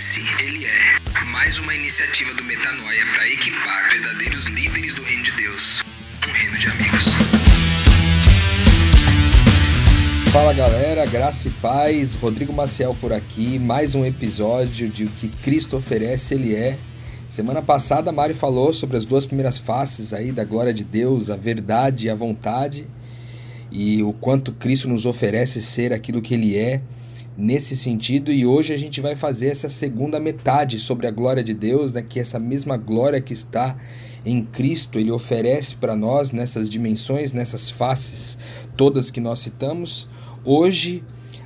Esse ele é mais uma iniciativa do Metanoia para equipar verdadeiros líderes do reino de Deus. Um reino de amigos. Fala galera, graça e paz, Rodrigo Maciel por aqui, mais um episódio de O que Cristo oferece, Ele é. Semana passada Mari falou sobre as duas primeiras faces aí da glória de Deus, a verdade e a vontade, e o quanto Cristo nos oferece ser aquilo que Ele é nesse sentido e hoje a gente vai fazer essa segunda metade sobre a glória de Deus, né, que essa mesma glória que está em Cristo, ele oferece para nós nessas dimensões, nessas faces todas que nós citamos. Hoje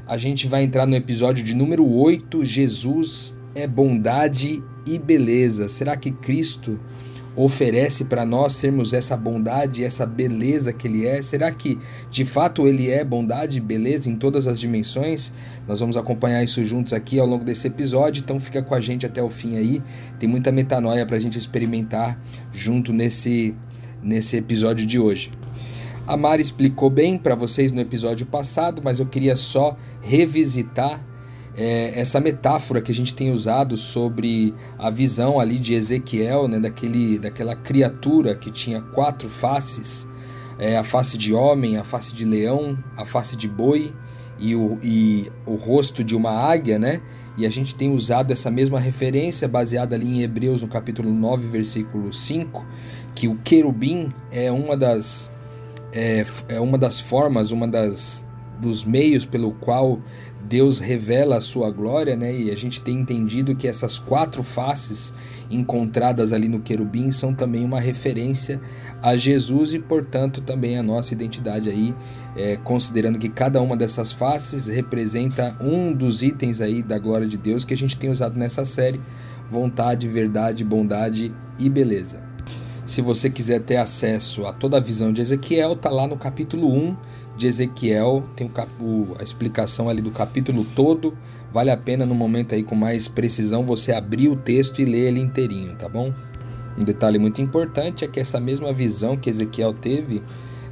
a gente vai entrar no episódio de número 8, Jesus é bondade e beleza. Será que Cristo oferece para nós sermos essa bondade, essa beleza que Ele é? Será que de fato Ele é bondade beleza em todas as dimensões? Nós vamos acompanhar isso juntos aqui ao longo desse episódio, então fica com a gente até o fim aí. Tem muita metanoia para a gente experimentar junto nesse, nesse episódio de hoje. A Mari explicou bem para vocês no episódio passado, mas eu queria só revisitar é, essa metáfora que a gente tem usado sobre a visão ali de Ezequiel, né, daquele, daquela criatura que tinha quatro faces, é, a face de homem, a face de leão, a face de boi e o, e o rosto de uma águia, né? E a gente tem usado essa mesma referência baseada ali em Hebreus no capítulo 9, versículo 5, que o querubim é uma das é, é uma das formas, uma das dos meios pelo qual Deus revela a sua glória, né? E a gente tem entendido que essas quatro faces encontradas ali no querubim são também uma referência a Jesus e, portanto, também a nossa identidade aí, é, considerando que cada uma dessas faces representa um dos itens aí da glória de Deus que a gente tem usado nessa série: vontade, verdade, bondade e beleza. Se você quiser ter acesso a toda a visão de Ezequiel, tá lá no capítulo 1 de Ezequiel, tem o, a explicação ali do capítulo todo. Vale a pena no momento aí com mais precisão você abrir o texto e ler ele inteirinho, tá bom? Um detalhe muito importante é que essa mesma visão que Ezequiel teve,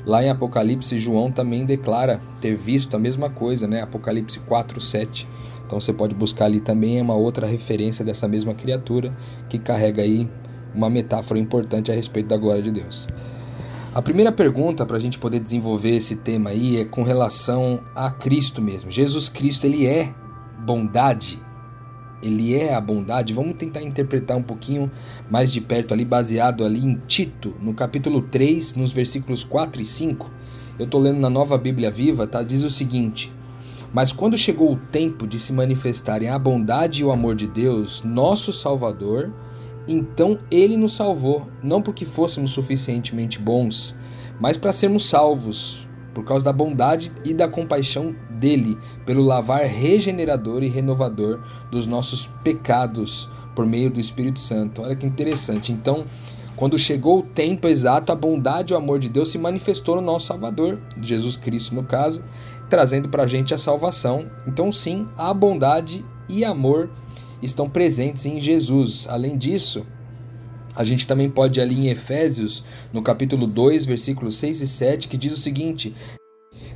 lá em Apocalipse, João também declara ter visto a mesma coisa, né? Apocalipse 4, 7. Então você pode buscar ali também é uma outra referência dessa mesma criatura que carrega aí uma metáfora importante a respeito da glória de Deus. A primeira pergunta para a gente poder desenvolver esse tema aí é com relação a Cristo mesmo. Jesus Cristo, ele é bondade? Ele é a bondade? Vamos tentar interpretar um pouquinho mais de perto ali, baseado ali em Tito, no capítulo 3, nos versículos 4 e 5. Eu estou lendo na Nova Bíblia Viva, tá? Diz o seguinte: Mas quando chegou o tempo de se manifestarem a bondade e o amor de Deus, nosso Salvador, então ele nos salvou, não porque fôssemos suficientemente bons, mas para sermos salvos, por causa da bondade e da compaixão dele, pelo lavar regenerador e renovador dos nossos pecados por meio do Espírito Santo. Olha que interessante. Então, quando chegou o tempo exato, a bondade e o amor de Deus se manifestou no nosso Salvador, Jesus Cristo no caso, trazendo para a gente a salvação. Então, sim, a bondade e amor estão presentes em Jesus. Além disso, a gente também pode ir ali em Efésios, no capítulo 2, versículos 6 e 7, que diz o seguinte: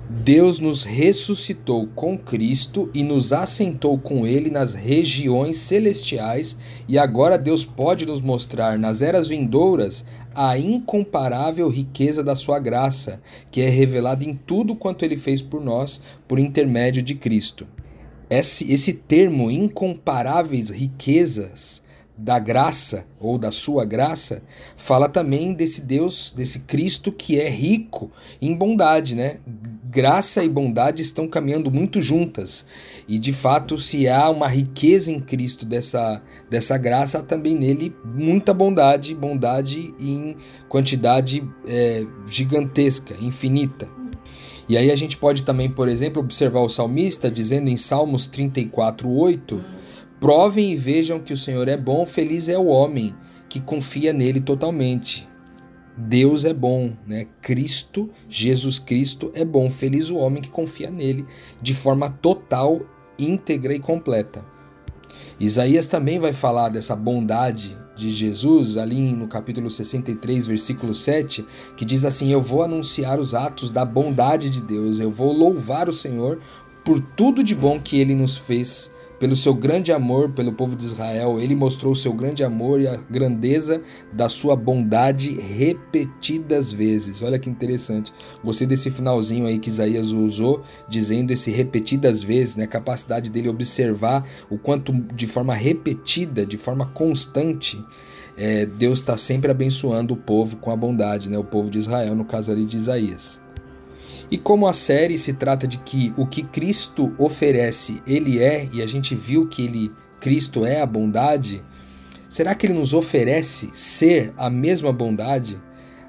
Deus nos ressuscitou com Cristo e nos assentou com Ele nas regiões celestiais, e agora Deus pode nos mostrar nas eras vindouras a incomparável riqueza da Sua graça, que é revelada em tudo quanto Ele fez por nós por intermédio de Cristo esse, esse termo incomparáveis riquezas da graça ou da sua graça fala também desse Deus, desse Cristo que é rico em bondade, né? Graça e bondade estão caminhando muito juntas. E de fato, se há uma riqueza em Cristo dessa, dessa graça, há também nele muita bondade, bondade em quantidade é, gigantesca, infinita. E aí a gente pode também, por exemplo, observar o salmista dizendo em Salmos 34, 8: Provem e vejam que o Senhor é bom, feliz é o homem que confia nele totalmente. Deus é bom, né? Cristo, Jesus Cristo é bom, feliz o homem que confia nele de forma total, íntegra e completa. Isaías também vai falar dessa bondade de Jesus, ali no capítulo 63, versículo 7, que diz assim: Eu vou anunciar os atos da bondade de Deus, eu vou louvar o Senhor por tudo de bom que ele nos fez pelo seu grande amor pelo povo de Israel, ele mostrou o seu grande amor e a grandeza da sua bondade repetidas vezes. Olha que interessante. Gostei desse finalzinho aí que Isaías usou, dizendo esse repetidas vezes, né? A capacidade dele observar o quanto de forma repetida, de forma constante, é, Deus está sempre abençoando o povo com a bondade, né? O povo de Israel, no caso ali de Isaías. E como a série se trata de que o que Cristo oferece, ele é, e a gente viu que ele Cristo é a bondade, será que ele nos oferece ser a mesma bondade?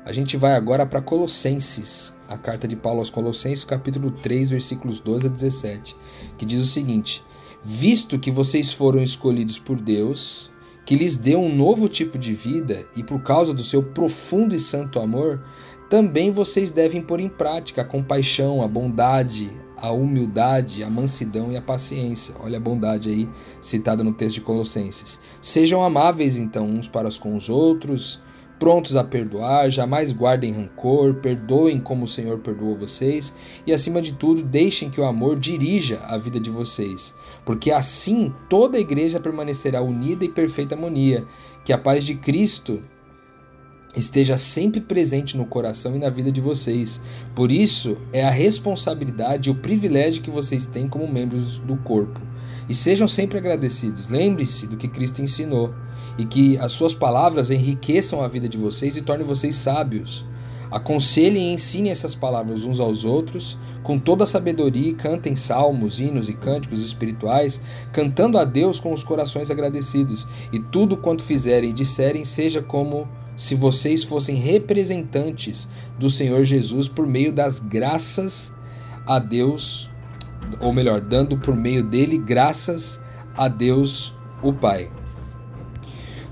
A gente vai agora para Colossenses, a carta de Paulo aos Colossenses, capítulo 3, versículos 12 a 17, que diz o seguinte: Visto que vocês foram escolhidos por Deus, que lhes deu um novo tipo de vida e por causa do seu profundo e santo amor, também vocês devem pôr em prática a compaixão, a bondade, a humildade, a mansidão e a paciência. Olha a bondade aí citada no texto de Colossenses. Sejam amáveis então uns para com os outros, prontos a perdoar, jamais guardem rancor, perdoem como o Senhor perdoou vocês e acima de tudo, deixem que o amor dirija a vida de vocês, porque assim toda a igreja permanecerá unida e perfeita harmonia. Que a paz de Cristo esteja sempre presente no coração e na vida de vocês. Por isso, é a responsabilidade e o privilégio que vocês têm como membros do corpo. E sejam sempre agradecidos. Lembre-se do que Cristo ensinou e que as suas palavras enriqueçam a vida de vocês e tornem vocês sábios. Aconselhem e ensinem essas palavras uns aos outros, com toda a sabedoria, cantem salmos, hinos e cânticos espirituais, cantando a Deus com os corações agradecidos. E tudo quanto fizerem e disserem seja como se vocês fossem representantes do Senhor Jesus por meio das graças a Deus, ou melhor, dando por meio dele graças a Deus o Pai.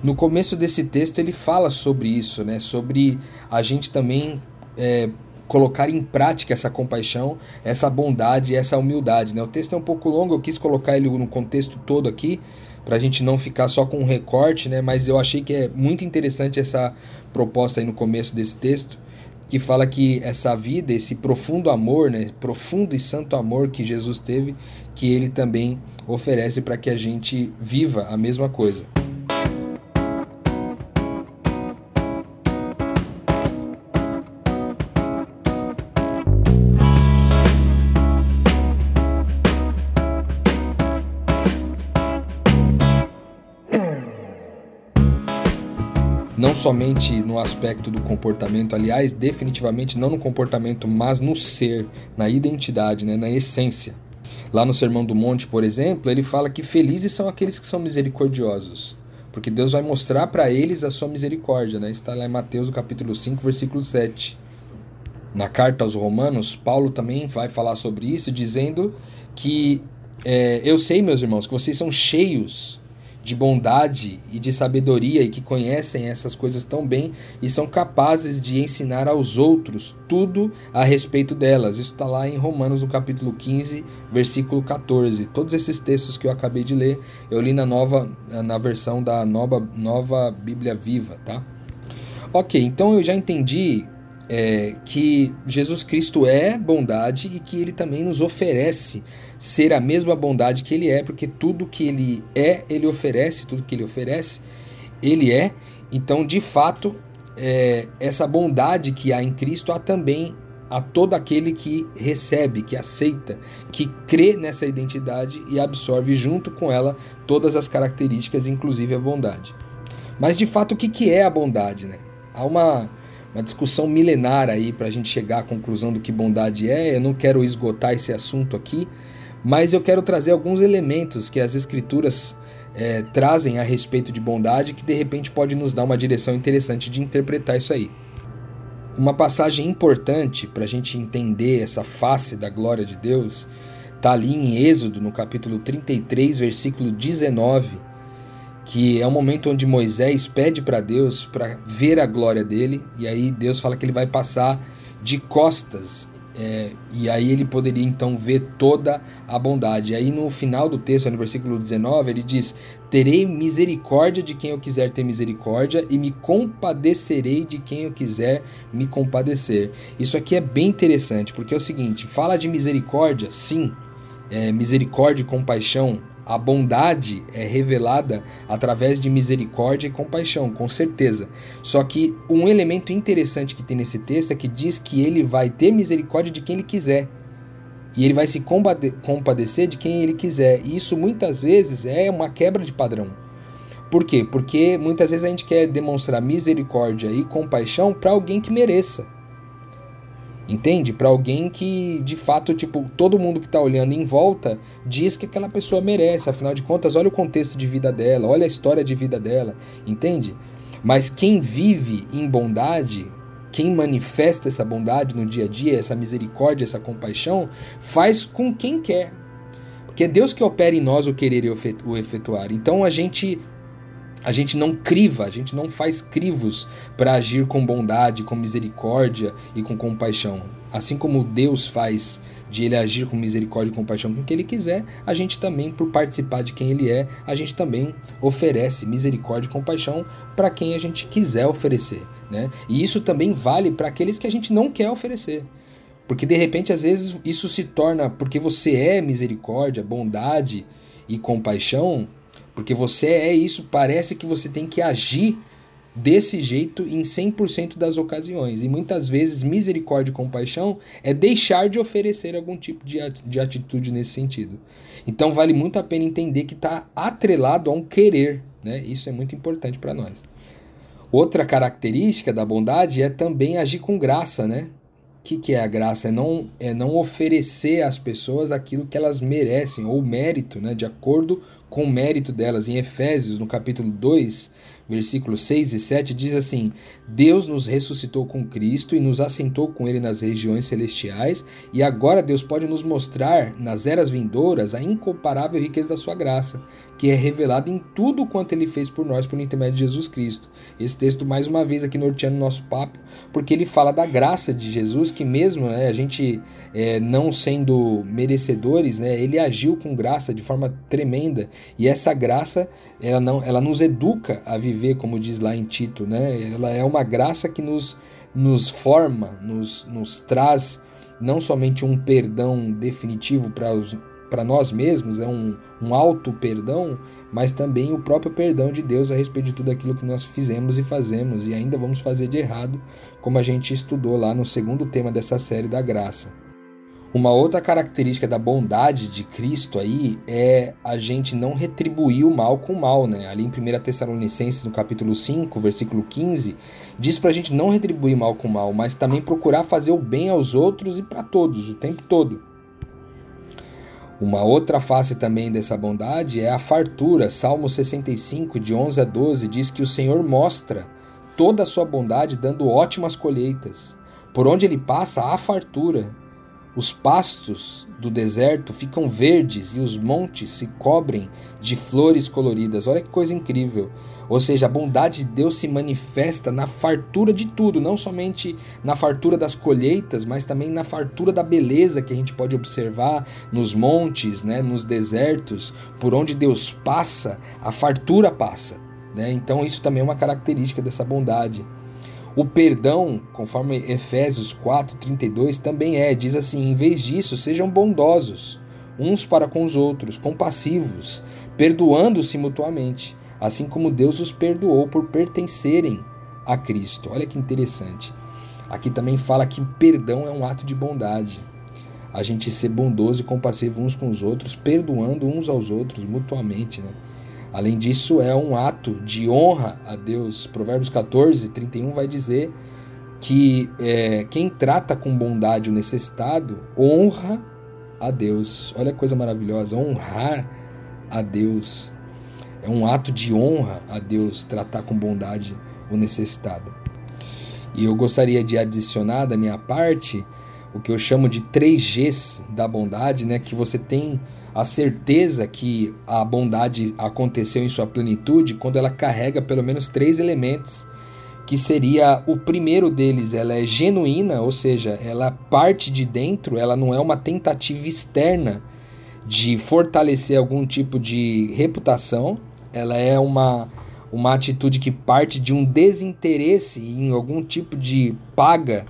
No começo desse texto ele fala sobre isso, né? Sobre a gente também é, colocar em prática essa compaixão, essa bondade, essa humildade. Né? O texto é um pouco longo, eu quis colocar ele no contexto todo aqui, para a gente não ficar só com um recorte, né? Mas eu achei que é muito interessante essa proposta aí no começo desse texto, que fala que essa vida, esse profundo amor, né? Profundo e santo amor que Jesus teve, que ele também oferece para que a gente viva a mesma coisa. Somente no aspecto do comportamento, aliás, definitivamente não no comportamento, mas no ser, na identidade, né, na essência. Lá no Sermão do Monte, por exemplo, ele fala que felizes são aqueles que são misericordiosos, porque Deus vai mostrar para eles a sua misericórdia, né? Está lá em Mateus, capítulo 5, versículo 7. Na carta aos Romanos, Paulo também vai falar sobre isso, dizendo que é, eu sei, meus irmãos, que vocês são cheios de bondade e de sabedoria e que conhecem essas coisas tão bem e são capazes de ensinar aos outros tudo a respeito delas. Isso está lá em Romanos, no capítulo 15, versículo 14. Todos esses textos que eu acabei de ler, eu li na nova na versão da nova, nova Bíblia Viva, tá? Ok, então eu já entendi é, que Jesus Cristo é bondade e que ele também nos oferece ser a mesma bondade que ele é, porque tudo que ele é, ele oferece, tudo que ele oferece, ele é. Então, de fato, é, essa bondade que há em Cristo há também a todo aquele que recebe, que aceita, que crê nessa identidade e absorve junto com ela todas as características, inclusive a bondade. Mas de fato, o que é a bondade? Né? Há uma uma discussão milenar aí para a gente chegar à conclusão do que bondade é. Eu não quero esgotar esse assunto aqui, mas eu quero trazer alguns elementos que as escrituras é, trazem a respeito de bondade que de repente pode nos dar uma direção interessante de interpretar isso aí. Uma passagem importante para a gente entender essa face da glória de Deus está ali em Êxodo, no capítulo 33, versículo 19 que é um momento onde Moisés pede para Deus para ver a glória dele, e aí Deus fala que ele vai passar de costas, é, e aí ele poderia então ver toda a bondade. E aí no final do texto, no versículo 19, ele diz: Terei misericórdia de quem eu quiser ter misericórdia, e me compadecerei de quem eu quiser me compadecer. Isso aqui é bem interessante, porque é o seguinte: fala de misericórdia, sim, é, misericórdia e compaixão A bondade é revelada através de misericórdia e compaixão, com certeza. Só que um elemento interessante que tem nesse texto é que diz que ele vai ter misericórdia de quem ele quiser. E ele vai se compadecer de quem ele quiser. E isso muitas vezes é uma quebra de padrão. Por quê? Porque muitas vezes a gente quer demonstrar misericórdia e compaixão para alguém que mereça. Entende? Para alguém que, de fato, tipo, todo mundo que está olhando em volta diz que aquela pessoa merece. Afinal de contas, olha o contexto de vida dela, olha a história de vida dela. Entende? Mas quem vive em bondade, quem manifesta essa bondade no dia a dia, essa misericórdia, essa compaixão, faz com quem quer. Porque é Deus que opera em nós o querer e o efetuar. Então a gente a gente não criva, a gente não faz crivos para agir com bondade, com misericórdia e com compaixão. Assim como Deus faz de ele agir com misericórdia e compaixão com o que ele quiser, a gente também, por participar de quem ele é, a gente também oferece misericórdia e compaixão para quem a gente quiser oferecer. Né? E isso também vale para aqueles que a gente não quer oferecer. Porque de repente, às vezes, isso se torna, porque você é misericórdia, bondade e compaixão, porque você é isso, parece que você tem que agir desse jeito em 100% das ocasiões. E muitas vezes, misericórdia e compaixão é deixar de oferecer algum tipo de atitude nesse sentido. Então, vale muito a pena entender que está atrelado a um querer. Né? Isso é muito importante para nós. Outra característica da bondade é também agir com graça, né? que, que é a graça? É não, é não oferecer às pessoas aquilo que elas merecem, ou mérito, né, de acordo com o mérito delas. Em Efésios, no capítulo 2, versículos 6 e 7, diz assim: Deus nos ressuscitou com Cristo e nos assentou com Ele nas regiões celestiais, e agora Deus pode nos mostrar, nas eras vindouras, a incomparável riqueza da Sua graça, que é revelada em tudo quanto Ele fez por nós por intermédio de Jesus Cristo. Esse texto, mais uma vez, aqui norteando nosso papo, porque ele fala da graça de Jesus, que mesmo né, a gente é, não sendo merecedores, né, ele agiu com graça de forma tremenda, e essa graça ela, não, ela nos educa a viver como diz lá em Tito, né? Ela é uma graça que nos, nos forma, nos, nos traz não somente um perdão definitivo para os para nós mesmos, é um, um auto-perdão, mas também o próprio perdão de Deus a respeito de tudo aquilo que nós fizemos e fazemos e ainda vamos fazer de errado, como a gente estudou lá no segundo tema dessa série da graça. Uma outra característica da bondade de Cristo aí é a gente não retribuir o mal com o mal, né? Ali em 1 Tessalonicenses, no capítulo 5, versículo 15, diz pra gente não retribuir mal com mal, mas também procurar fazer o bem aos outros e para todos, o tempo todo. Uma outra face também dessa bondade é a fartura. Salmo 65, de 11 a 12, diz que o Senhor mostra toda a sua bondade dando ótimas colheitas. Por onde ele passa, há fartura os pastos do deserto ficam verdes e os montes se cobrem de flores coloridas. Olha que coisa incrível. Ou seja, a bondade de Deus se manifesta na fartura de tudo, não somente na fartura das colheitas, mas também na fartura da beleza que a gente pode observar nos montes, né, nos desertos, por onde Deus passa, a fartura passa. Né? Então, isso também é uma característica dessa bondade. O perdão, conforme Efésios 4:32 também é, diz assim: em vez disso, sejam bondosos uns para com os outros, compassivos, perdoando-se mutuamente, assim como Deus os perdoou por pertencerem a Cristo. Olha que interessante. Aqui também fala que perdão é um ato de bondade. A gente ser bondoso e compassivo uns com os outros, perdoando uns aos outros mutuamente, né? Além disso, é um ato de honra a Deus. Provérbios 14, 31 vai dizer que é, quem trata com bondade o necessitado honra a Deus. Olha que coisa maravilhosa, honrar a Deus. É um ato de honra a Deus tratar com bondade o necessitado. E eu gostaria de adicionar da minha parte o que eu chamo de três Gs da bondade, né? Que você tem a certeza que a bondade aconteceu em sua plenitude quando ela carrega pelo menos três elementos, que seria o primeiro deles, ela é genuína, ou seja, ela parte de dentro, ela não é uma tentativa externa de fortalecer algum tipo de reputação, ela é uma uma atitude que parte de um desinteresse em algum tipo de paga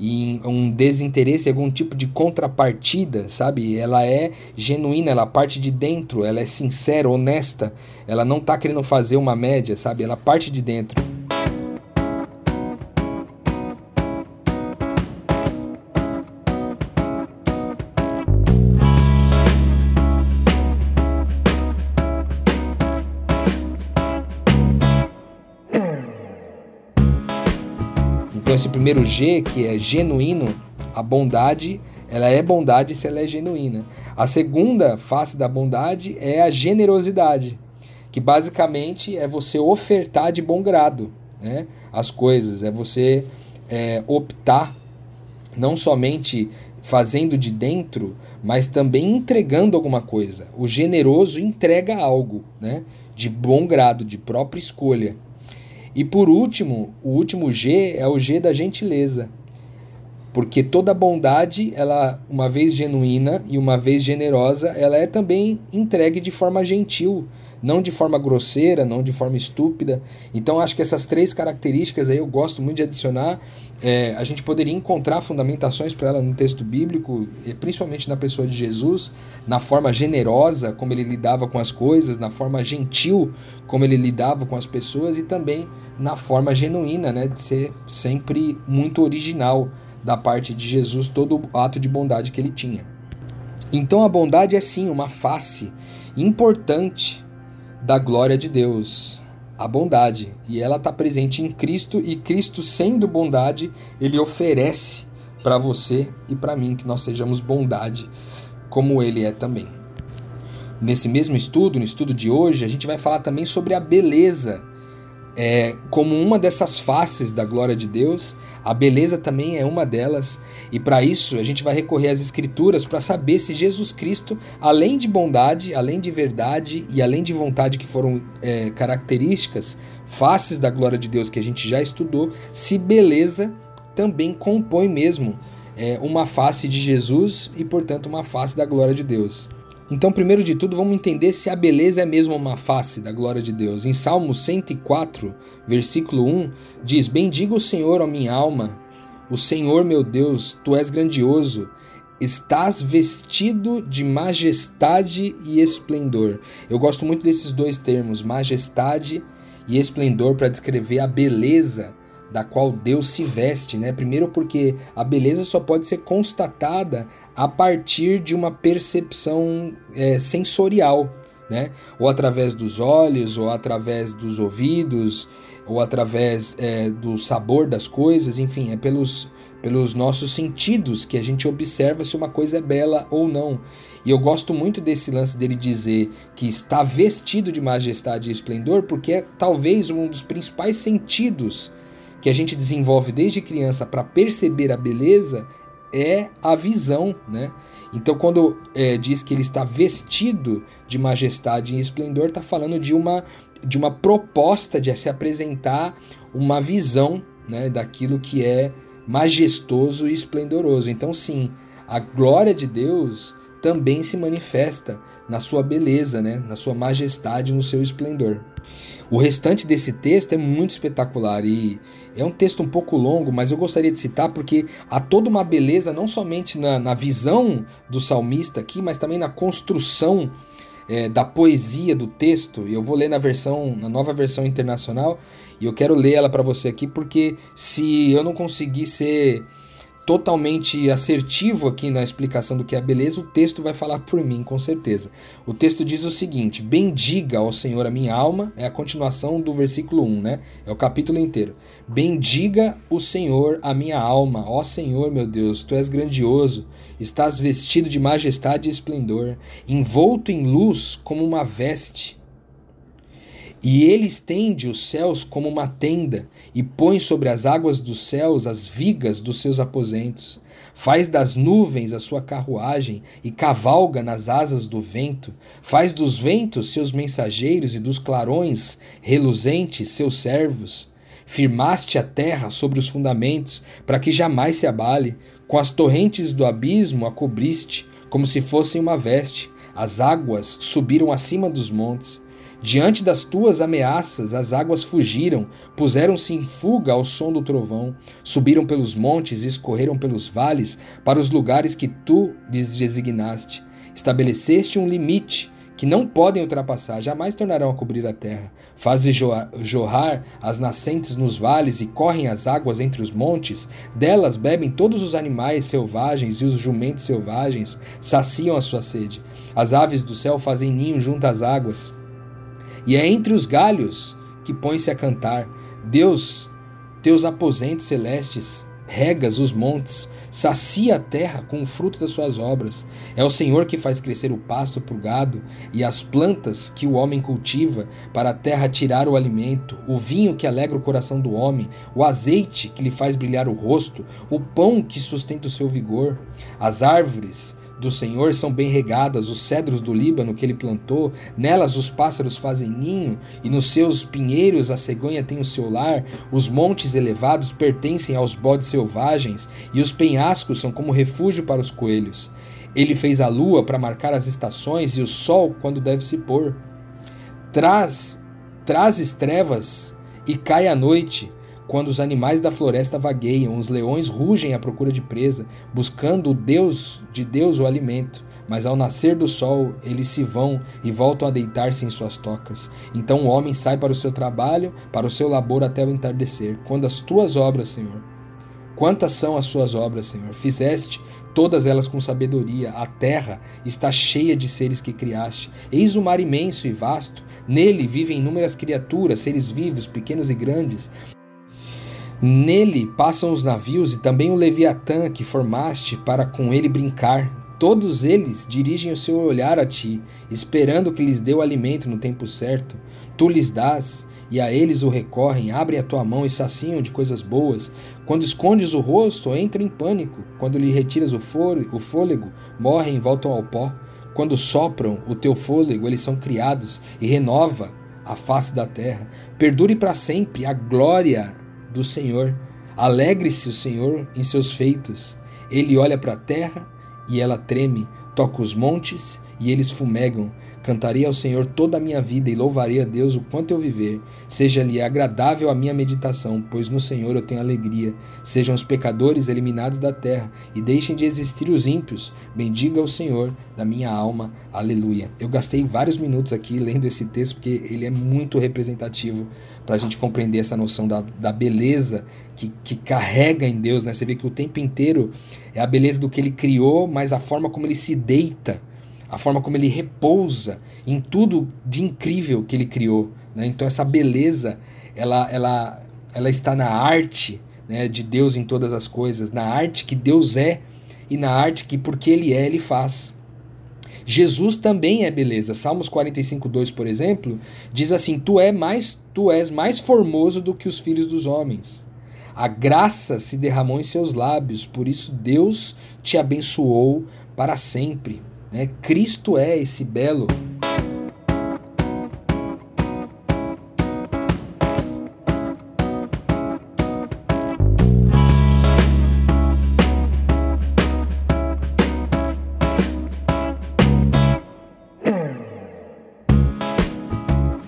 e um desinteresse, algum tipo de contrapartida, sabe? Ela é genuína, ela parte de dentro, ela é sincera, honesta, ela não tá querendo fazer uma média, sabe? Ela parte de dentro. Esse primeiro G, que é genuíno, a bondade, ela é bondade se ela é genuína. A segunda face da bondade é a generosidade, que basicamente é você ofertar de bom grado né, as coisas, é você é, optar não somente fazendo de dentro, mas também entregando alguma coisa. O generoso entrega algo, né, de bom grado, de própria escolha. E por último, o último G é o G da gentileza. Porque toda bondade, ela, uma vez genuína e uma vez generosa, ela é também entregue de forma gentil, não de forma grosseira, não de forma estúpida. Então acho que essas três características aí eu gosto muito de adicionar. É, a gente poderia encontrar fundamentações para ela no texto bíblico, principalmente na pessoa de Jesus, na forma generosa como ele lidava com as coisas, na forma gentil como ele lidava com as pessoas e também na forma genuína, né, de ser sempre muito original da parte de Jesus todo o ato de bondade que ele tinha. Então a bondade é sim uma face importante da glória de Deus, a bondade, e ela está presente em Cristo e Cristo sendo bondade, ele oferece para você e para mim que nós sejamos bondade, como ele é também. Nesse mesmo estudo, no estudo de hoje, a gente vai falar também sobre a beleza é, como uma dessas faces da glória de Deus, a beleza também é uma delas, e para isso a gente vai recorrer às Escrituras para saber se Jesus Cristo, além de bondade, além de verdade e além de vontade que foram é, características, faces da glória de Deus que a gente já estudou, se beleza também compõe mesmo é, uma face de Jesus e, portanto, uma face da glória de Deus. Então, primeiro de tudo, vamos entender se a beleza é mesmo uma face da glória de Deus. Em Salmo 104, versículo 1, diz: Bendiga o Senhor, ó minha alma, o Senhor meu Deus, tu és grandioso, estás vestido de majestade e esplendor. Eu gosto muito desses dois termos, majestade e esplendor, para descrever a beleza da qual Deus se veste, né? Primeiro porque a beleza só pode ser constatada a partir de uma percepção é, sensorial, né? Ou através dos olhos, ou através dos ouvidos, ou através é, do sabor das coisas, enfim, é pelos, pelos nossos sentidos que a gente observa se uma coisa é bela ou não. E eu gosto muito desse lance dele dizer que está vestido de majestade e esplendor, porque é talvez um dos principais sentidos que a gente desenvolve desde criança para perceber a beleza é a visão, né? Então, quando é, diz que ele está vestido de majestade e esplendor, está falando de uma, de uma proposta de se apresentar uma visão né, daquilo que é majestoso e esplendoroso. Então, sim, a glória de Deus também se manifesta na sua beleza, né, na sua majestade, no seu esplendor. O restante desse texto é muito espetacular e é um texto um pouco longo, mas eu gostaria de citar porque há toda uma beleza, não somente na, na visão do salmista aqui, mas também na construção é, da poesia do texto. Eu vou ler na versão, na nova versão internacional, e eu quero ler ela para você aqui porque se eu não conseguir ser totalmente assertivo aqui na explicação do que é beleza, o texto vai falar por mim, com certeza. O texto diz o seguinte: Bendiga ao Senhor a minha alma, é a continuação do versículo 1, né? É o capítulo inteiro. Bendiga o Senhor a minha alma, ó Senhor meu Deus, tu és grandioso, estás vestido de majestade e esplendor, envolto em luz como uma veste e ele estende os céus como uma tenda, e põe sobre as águas dos céus as vigas dos seus aposentos. Faz das nuvens a sua carruagem, e cavalga nas asas do vento. Faz dos ventos seus mensageiros, e dos clarões reluzentes seus servos. Firmaste a terra sobre os fundamentos, para que jamais se abale. Com as torrentes do abismo a cobriste, como se fossem uma veste. As águas subiram acima dos montes. Diante das tuas ameaças, as águas fugiram, puseram-se em fuga ao som do trovão, subiram pelos montes e escorreram pelos vales para os lugares que tu lhes designaste. Estabeleceste um limite que não podem ultrapassar, jamais tornarão a cobrir a terra. Fazes jorrar as nascentes nos vales e correm as águas entre os montes. Delas bebem todos os animais selvagens e os jumentos selvagens saciam a sua sede. As aves do céu fazem ninho junto às águas. E é entre os galhos que põe-se a cantar. Deus, teus aposentos celestes, regas os montes, sacia a terra com o fruto das suas obras. É o Senhor que faz crescer o pasto para o gado e as plantas que o homem cultiva para a terra tirar o alimento, o vinho que alegra o coração do homem, o azeite que lhe faz brilhar o rosto, o pão que sustenta o seu vigor. As árvores do Senhor são bem regadas, os cedros do Líbano que ele plantou, nelas os pássaros fazem ninho, e nos seus pinheiros a cegonha tem o seu lar, os montes elevados pertencem aos bodes selvagens, e os penhascos são como refúgio para os coelhos. Ele fez a lua para marcar as estações e o sol quando deve se pôr. Traz, trazes trevas e cai a noite, quando os animais da floresta vagueiam, os leões rugem à procura de presa, buscando o Deus de Deus o alimento. Mas ao nascer do sol, eles se vão e voltam a deitar-se em suas tocas. Então o homem sai para o seu trabalho, para o seu labor até o entardecer. Quando as tuas obras, Senhor, Quantas são as suas obras, Senhor? Fizeste todas elas com sabedoria. A terra está cheia de seres que criaste. Eis o mar imenso e vasto. Nele vivem inúmeras criaturas, seres vivos, pequenos e grandes. Nele passam os navios e também o Leviatã que formaste para com ele brincar. Todos eles dirigem o seu olhar a ti, esperando que lhes dê o alimento no tempo certo. Tu lhes dás, e a eles o recorrem, abrem a tua mão e saciam de coisas boas. Quando escondes o rosto, entram em pânico. Quando lhe retiras o fôlego, morrem e voltam ao pó. Quando sopram o teu fôlego, eles são criados e renova a face da terra. Perdure para sempre a glória do Senhor. Alegre-se o Senhor em seus feitos. Ele olha para a terra e ela treme, toca os montes e eles fumegam. Cantarei ao Senhor toda a minha vida e louvarei a Deus o quanto eu viver. Seja-lhe agradável a minha meditação, pois no Senhor eu tenho alegria. Sejam os pecadores eliminados da terra e deixem de existir os ímpios. Bendiga o Senhor da minha alma. Aleluia. Eu gastei vários minutos aqui lendo esse texto porque ele é muito representativo para a gente compreender essa noção da, da beleza que, que carrega em Deus. Né? Você vê que o tempo inteiro é a beleza do que ele criou, mas a forma como ele se deita a forma como ele repousa em tudo de incrível que ele criou. Né? Então essa beleza, ela, ela, ela está na arte né, de Deus em todas as coisas, na arte que Deus é e na arte que porque Ele é, Ele faz. Jesus também é beleza. Salmos 45, 2, por exemplo, diz assim: Tu, é mais, tu és mais formoso do que os filhos dos homens. A graça se derramou em seus lábios, por isso Deus te abençoou para sempre. Né? Cristo é esse belo.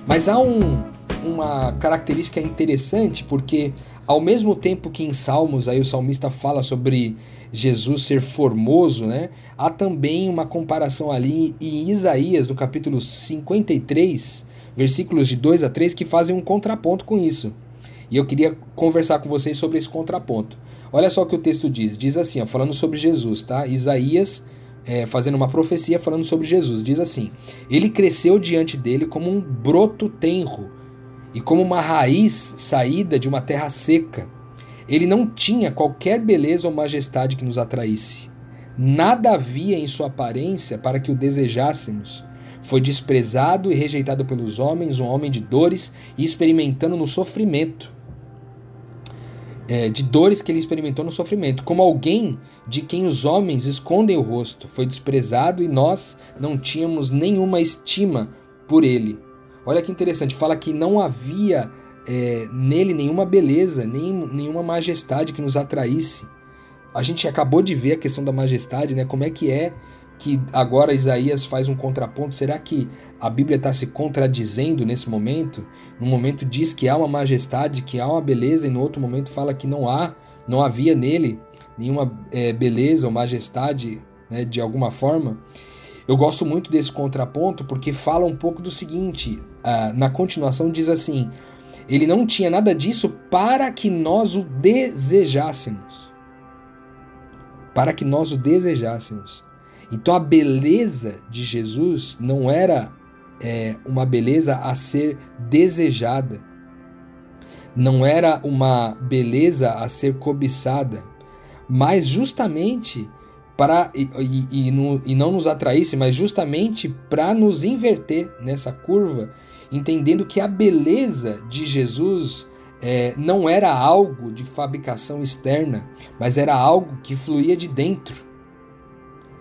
Mas há um, uma característica interessante, porque ao mesmo tempo que em Salmos aí o salmista fala sobre Jesus ser formoso, né? Há também uma comparação ali em Isaías, no capítulo 53, versículos de 2 a 3, que fazem um contraponto com isso. E eu queria conversar com vocês sobre esse contraponto. Olha só o que o texto diz. Diz assim, ó, falando sobre Jesus, tá? Isaías é, fazendo uma profecia falando sobre Jesus. Diz assim: Ele cresceu diante dele como um broto tenro e como uma raiz saída de uma terra seca. Ele não tinha qualquer beleza ou majestade que nos atraísse. Nada havia em sua aparência para que o desejássemos. Foi desprezado e rejeitado pelos homens, um homem de dores e experimentando no sofrimento. É, de dores que ele experimentou no sofrimento, como alguém de quem os homens escondem o rosto. Foi desprezado e nós não tínhamos nenhuma estima por ele. Olha que interessante, fala que não havia é, nele nenhuma beleza, nem, nenhuma majestade que nos atraísse. A gente acabou de ver a questão da majestade, né? Como é que é que agora Isaías faz um contraponto? Será que a Bíblia está se contradizendo nesse momento? No momento diz que há uma majestade, que há uma beleza, e no outro momento fala que não há, não havia nele nenhuma é, beleza ou majestade né, de alguma forma. Eu gosto muito desse contraponto porque fala um pouco do seguinte: uh, na continuação diz assim, ele não tinha nada disso para que nós o desejássemos. Para que nós o desejássemos. Então a beleza de Jesus não era é, uma beleza a ser desejada, não era uma beleza a ser cobiçada, mas justamente para e, e, e, no, e não nos atraísse, mas justamente para nos inverter nessa curva entendendo que a beleza de Jesus é, não era algo de fabricação externa, mas era algo que fluía de dentro.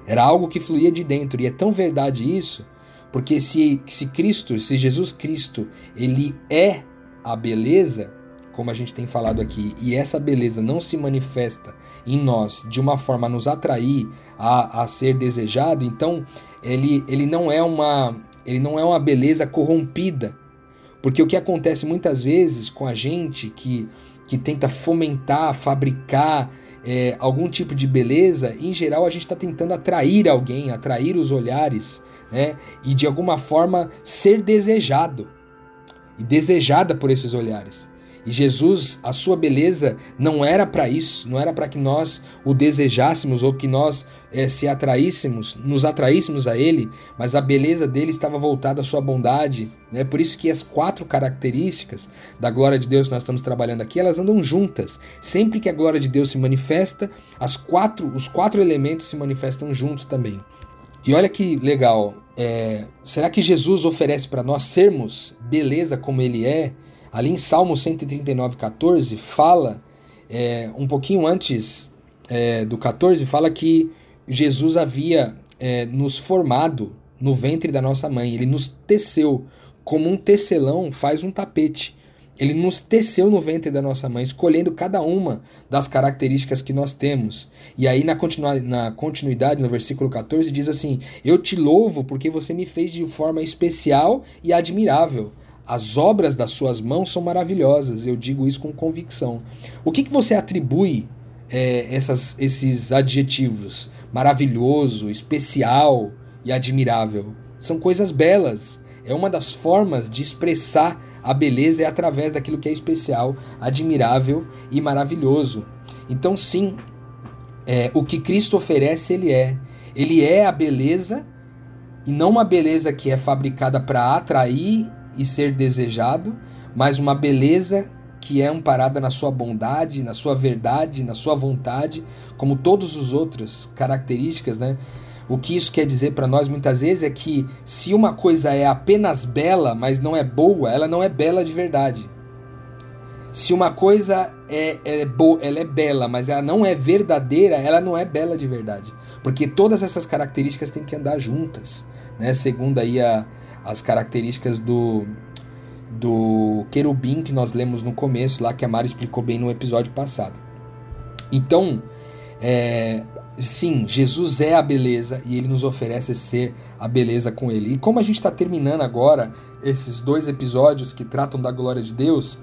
Era algo que fluía de dentro. E é tão verdade isso, porque se, se Cristo, se Jesus Cristo, ele é a beleza, como a gente tem falado aqui, e essa beleza não se manifesta em nós de uma forma a nos atrair, a, a ser desejado, então ele, ele não é uma ele não é uma beleza corrompida. Porque o que acontece muitas vezes com a gente que, que tenta fomentar, fabricar é, algum tipo de beleza, em geral a gente está tentando atrair alguém, atrair os olhares, né? E de alguma forma ser desejado e desejada por esses olhares. E Jesus, a sua beleza não era para isso, não era para que nós o desejássemos ou que nós é, se atraíssemos, nos atraíssemos a Ele, mas a beleza dele estava voltada à sua bondade. Né? Por isso que as quatro características da glória de Deus que nós estamos trabalhando aqui, elas andam juntas. Sempre que a glória de Deus se manifesta, as quatro, os quatro elementos se manifestam juntos também. E olha que legal, é, será que Jesus oferece para nós sermos beleza como Ele é? Ali em Salmo 139, 14, fala, é, um pouquinho antes é, do 14, fala que Jesus havia é, nos formado no ventre da nossa mãe. Ele nos teceu como um tecelão faz um tapete. Ele nos teceu no ventre da nossa mãe, escolhendo cada uma das características que nós temos. E aí, na, na continuidade, no versículo 14, diz assim: Eu te louvo porque você me fez de forma especial e admirável. As obras das suas mãos são maravilhosas, eu digo isso com convicção. O que, que você atribui é, essas, esses adjetivos? Maravilhoso, especial e admirável. São coisas belas. É uma das formas de expressar a beleza é através daquilo que é especial, admirável e maravilhoso. Então, sim, é, o que Cristo oferece, ele é. Ele é a beleza, e não uma beleza que é fabricada para atrair e ser desejado, mas uma beleza que é amparada na sua bondade, na sua verdade, na sua vontade, como todas as outras características, né? O que isso quer dizer para nós muitas vezes é que se uma coisa é apenas bela, mas não é boa, ela não é bela de verdade. Se uma coisa é, é boa, ela é bela, mas ela não é verdadeira, ela não é bela de verdade. Porque todas essas características têm que andar juntas, né? Segundo aí a, as características do, do querubim que nós lemos no começo, lá que a Mari explicou bem no episódio passado. Então, é, sim, Jesus é a beleza e ele nos oferece ser a beleza com ele. E como a gente está terminando agora esses dois episódios que tratam da glória de Deus,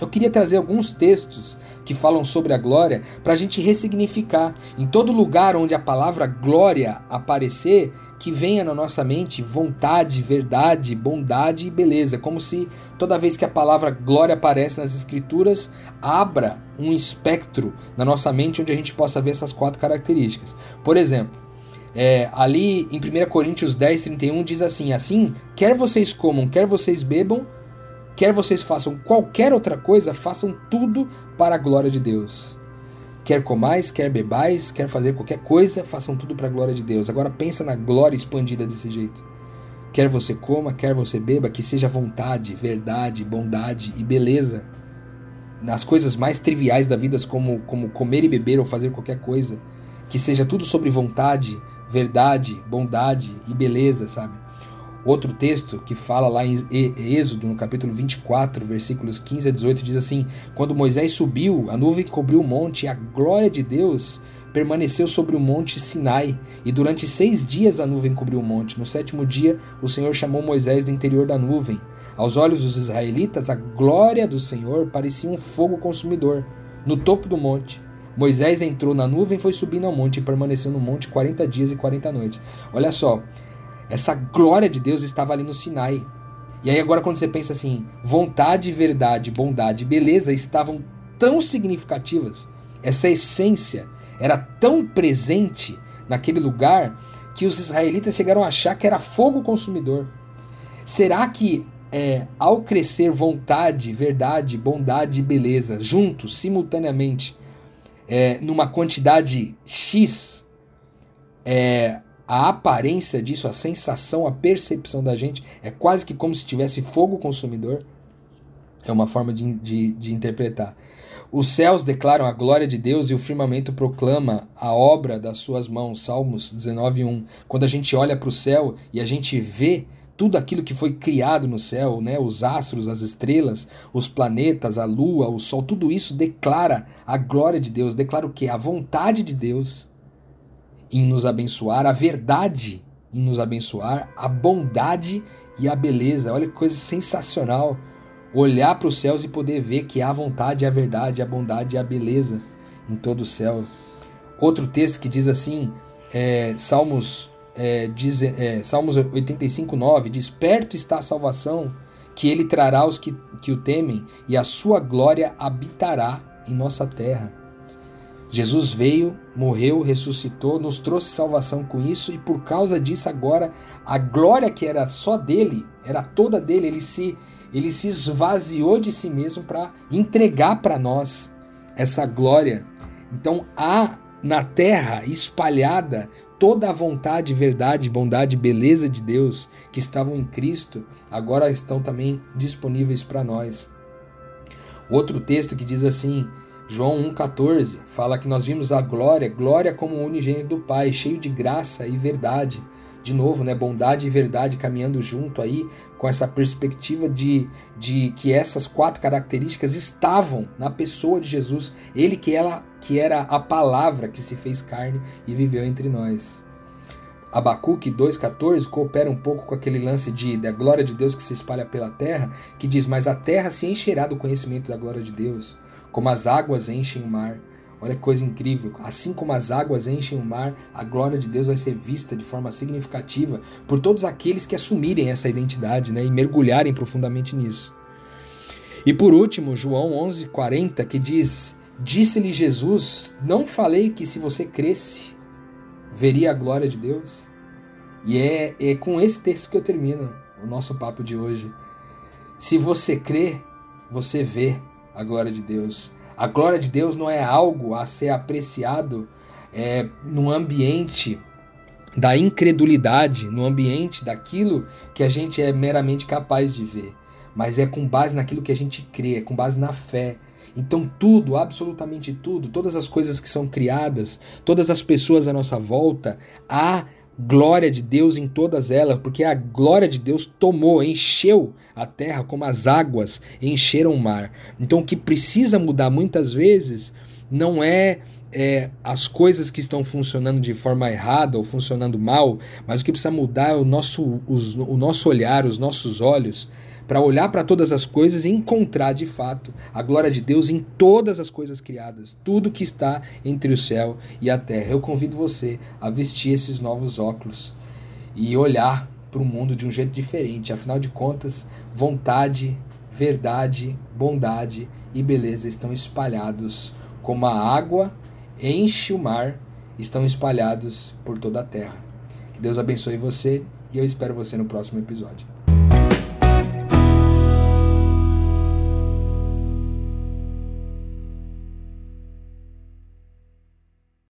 eu queria trazer alguns textos que falam sobre a glória para a gente ressignificar. Em todo lugar onde a palavra glória aparecer, que venha na nossa mente vontade, verdade, bondade e beleza, como se toda vez que a palavra glória aparece nas escrituras, abra um espectro na nossa mente onde a gente possa ver essas quatro características. Por exemplo, é, ali em 1 Coríntios 10, 31 diz assim: Assim, quer vocês comam, quer vocês bebam, quer vocês façam qualquer outra coisa, façam tudo para a glória de Deus. Quer comais, quer bebais, quer fazer qualquer coisa, façam tudo para a glória de Deus. Agora pensa na glória expandida desse jeito. Quer você coma, quer você beba, que seja vontade, verdade, bondade e beleza. Nas coisas mais triviais da vida, como, como comer e beber ou fazer qualquer coisa. Que seja tudo sobre vontade, verdade, bondade e beleza, sabe? Outro texto que fala lá em Êxodo, no capítulo 24, versículos 15 a 18, diz assim: Quando Moisés subiu, a nuvem cobriu o monte e a glória de Deus permaneceu sobre o monte Sinai, e durante seis dias a nuvem cobriu o monte. No sétimo dia, o Senhor chamou Moisés do interior da nuvem. Aos olhos dos israelitas, a glória do Senhor parecia um fogo consumidor no topo do monte. Moisés entrou na nuvem, foi subindo ao monte e permaneceu no monte 40 dias e 40 noites. Olha só, essa glória de Deus estava ali no Sinai. E aí agora quando você pensa assim, vontade, verdade, bondade, beleza estavam tão significativas. Essa essência era tão presente naquele lugar que os israelitas chegaram a achar que era fogo consumidor. Será que é, ao crescer vontade, verdade, bondade e beleza juntos, simultaneamente, é, numa quantidade X, é, a aparência disso, a sensação, a percepção da gente é quase que como se tivesse fogo consumidor. É uma forma de, de, de interpretar. Os céus declaram a glória de Deus e o firmamento proclama a obra das suas mãos. Salmos 19:1. Quando a gente olha para o céu e a gente vê tudo aquilo que foi criado no céu, né? Os astros, as estrelas, os planetas, a lua, o sol, tudo isso declara a glória de Deus, declara o que? A vontade de Deus em nos abençoar, a verdade em nos abençoar, a bondade e a beleza. Olha que coisa sensacional. Olhar para os céus e poder ver que há vontade, a verdade, a bondade e a beleza em todo o céu. Outro texto que diz assim, é, Salmos, é, diz, é, Salmos 85, 9, diz: Perto está a salvação, que ele trará os que, que o temem, e a sua glória habitará em nossa terra. Jesus veio, morreu, ressuscitou, nos trouxe salvação com isso e por causa disso agora a glória que era só dele, era toda dele, ele se ele se esvaziou de si mesmo para entregar para nós essa glória. Então há na terra espalhada toda a vontade, verdade, bondade, beleza de Deus que estavam em Cristo, agora estão também disponíveis para nós. Outro texto que diz assim: João 1,14 fala que nós vimos a glória, glória como o unigênito do Pai, cheio de graça e verdade. De novo, né, bondade e verdade caminhando junto aí com essa perspectiva de, de que essas quatro características estavam na pessoa de Jesus, ele que, ela, que era a palavra que se fez carne e viveu entre nós. Abacuque 2,14 coopera um pouco com aquele lance de da glória de Deus que se espalha pela terra, que diz: Mas a terra se encherá do conhecimento da glória de Deus como as águas enchem o mar. Olha que coisa incrível. Assim como as águas enchem o mar, a glória de Deus vai ser vista de forma significativa por todos aqueles que assumirem essa identidade né, e mergulharem profundamente nisso. E por último, João 11:40 que diz: Disse-lhe Jesus: Não falei que se você cresce, veria a glória de Deus? E é, é com esse texto que eu termino o nosso papo de hoje. Se você crê, você vê a glória de Deus. A glória de Deus não é algo a ser apreciado é, no ambiente da incredulidade, no ambiente daquilo que a gente é meramente capaz de ver, mas é com base naquilo que a gente crê, é com base na fé. Então, tudo, absolutamente tudo, todas as coisas que são criadas, todas as pessoas à nossa volta, há glória de Deus em todas elas, porque a glória de Deus tomou, encheu a terra como as águas encheram o mar. Então o que precisa mudar muitas vezes não é, é, as coisas que estão funcionando de forma errada ou funcionando mal, mas o que precisa mudar é o nosso, os, o nosso olhar, os nossos olhos para olhar para todas as coisas e encontrar de fato a glória de Deus em todas as coisas criadas, tudo que está entre o céu e a terra. Eu convido você a vestir esses novos óculos e olhar para o mundo de um jeito diferente. Afinal de contas, vontade, verdade, bondade e beleza estão espalhados como a água enche o mar, estão espalhados por toda a terra. Que Deus abençoe você e eu espero você no próximo episódio.